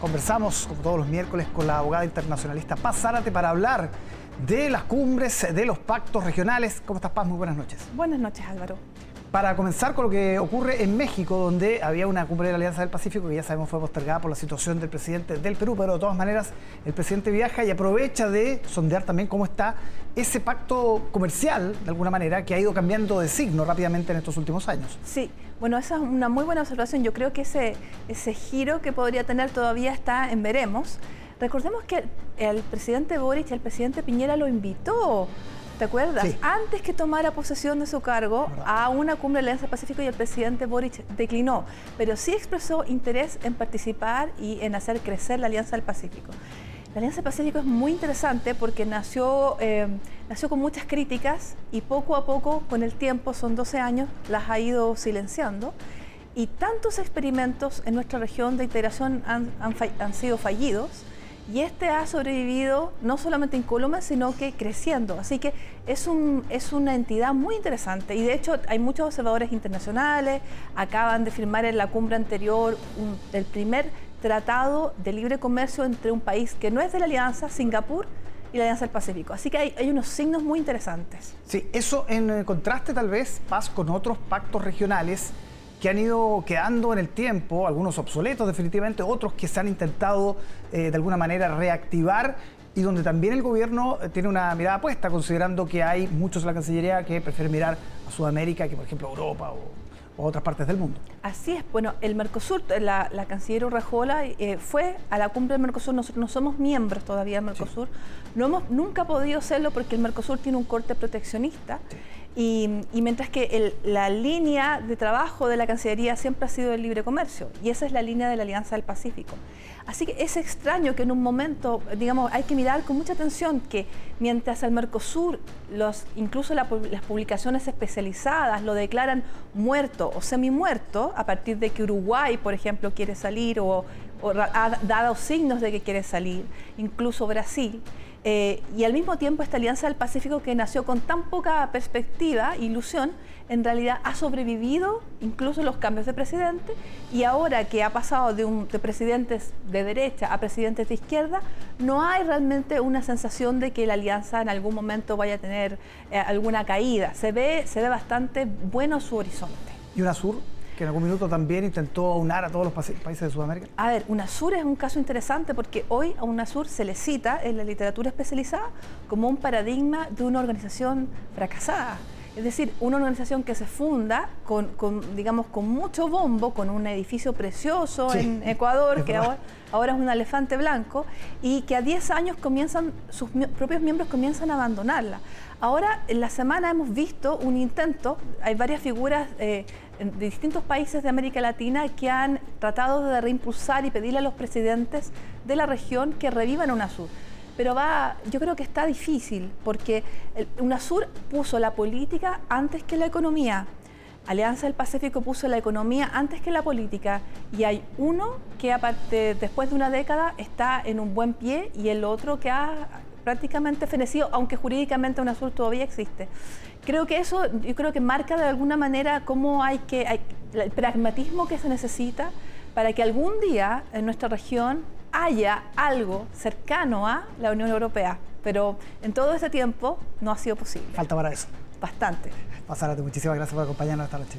Conversamos, como todos los miércoles, con la abogada internacionalista Paz Zárate para hablar de las cumbres, de los pactos regionales. ¿Cómo estás, Paz? Muy buenas noches. Buenas noches, Álvaro. Para comenzar con lo que ocurre en México, donde había una cumbre de la Alianza del Pacífico que ya sabemos fue postergada por la situación del presidente del Perú, pero de todas maneras el presidente viaja y aprovecha de sondear también cómo está ese pacto comercial, de alguna manera, que ha ido cambiando de signo rápidamente en estos últimos años. Sí, bueno, esa es una muy buena observación. Yo creo que ese, ese giro que podría tener todavía está en veremos. Recordemos que el, presidente Boric y el presidente Piñera lo invitó ¿Te acuerdas? Antes que tomara posesión de su cargo a una cumbre de Alianza Pacífico y el presidente Boric declinó, pero sí expresó interés en participar y en hacer crecer la Alianza del Pacífico. La Alianza del Pacífico es muy interesante porque nació, eh, nació con muchas críticas y poco a poco, con el tiempo, son 12 años, las ha ido silenciando. Y tantos experimentos en nuestra región de integración han, han sido fallidos y este ha sobrevivido no solamente en Colombia, sino que creciendo. Así que es, un, es una entidad muy interesante y de hecho hay muchos observadores internacionales, acaban de firmar en la cumbre anterior el primer tratado de libre comercio entre un país que no es de la Alianza, Singapur, y la Alianza del Pacífico. Así que hay, unos signos muy interesantes. Sí, eso en contraste tal vez, Paz, con otros pactos regionales que han ido quedando en el tiempo, algunos obsoletos definitivamente, otros que se han intentado eh, de alguna manera reactivar y donde también el gobierno eh, tiene una mirada puesta, considerando que hay muchos en la Cancillería que prefieren mirar a Sudamérica que, por ejemplo, a Europa o, otras partes del mundo. Así es, bueno, el Mercosur, la, canciller Urrejola eh, fue a la cumbre del Mercosur, nosotros no somos miembros todavía del Mercosur, no hemos nunca podido serlo porque el Mercosur tiene un corte proteccionista. Y, mientras que la línea de trabajo de la Cancillería siempre ha sido el libre comercio, y esa es la línea de la Alianza del Pacífico. Así que es extraño que en un momento, digamos, hay que mirar con mucha atención que mientras el Mercosur, incluso las publicaciones especializadas lo declaran muerto o semi-muerto, a partir de que Uruguay, por ejemplo, quiere salir o ha dado signos de que quiere salir, incluso Brasil, eh, y al mismo tiempo esta Alianza del Pacífico que nació con tan poca perspectiva, ilusión, en realidad ha sobrevivido incluso los cambios de presidente y ahora que ha pasado de, un, de presidentes de derecha a presidentes de izquierda, no hay realmente una sensación de que la alianza en algún momento vaya a tener eh, alguna caída. Se ve, se ve bastante bueno su horizonte. ¿Y una sur? Que en algún minuto también intentó aunar a todos los países de Sudamérica? A ver, UNASUR es un caso interesante porque hoy a UNASUR se le cita en la literatura especializada como un paradigma de una organización fracasada. Es decir, una organización que se funda con, digamos, con mucho bombo, con un edificio precioso en Ecuador, que ahora, ahora, es un elefante blanco, y que a 10 años comienzan, sus propios miembros comienzan a abandonarla. Ahora, en la semana hemos visto un intento, hay varias figuras eh, de distintos países de América Latina que han tratado de reimpulsar y pedirle a los presidentes de la región que revivan UNASUR. Pero va, yo creo que está difícil, porque UNASUR puso la política antes que la economía. Alianza del Pacífico puso la economía antes que la política y hay uno que aparte después de una década está en un buen pie y el otro que ha prácticamente fenecido, aunque jurídicamente UNASUR todavía existe. Creo que eso, yo creo que marca de alguna manera cómo hay que, el pragmatismo que se necesita para que algún día en nuestra región haya algo cercano a la Unión Europea. Pero en todo este tiempo no ha sido posible. Falta para eso. Bastante. Pasárate, muchísimas gracias por acompañarnos esta noche.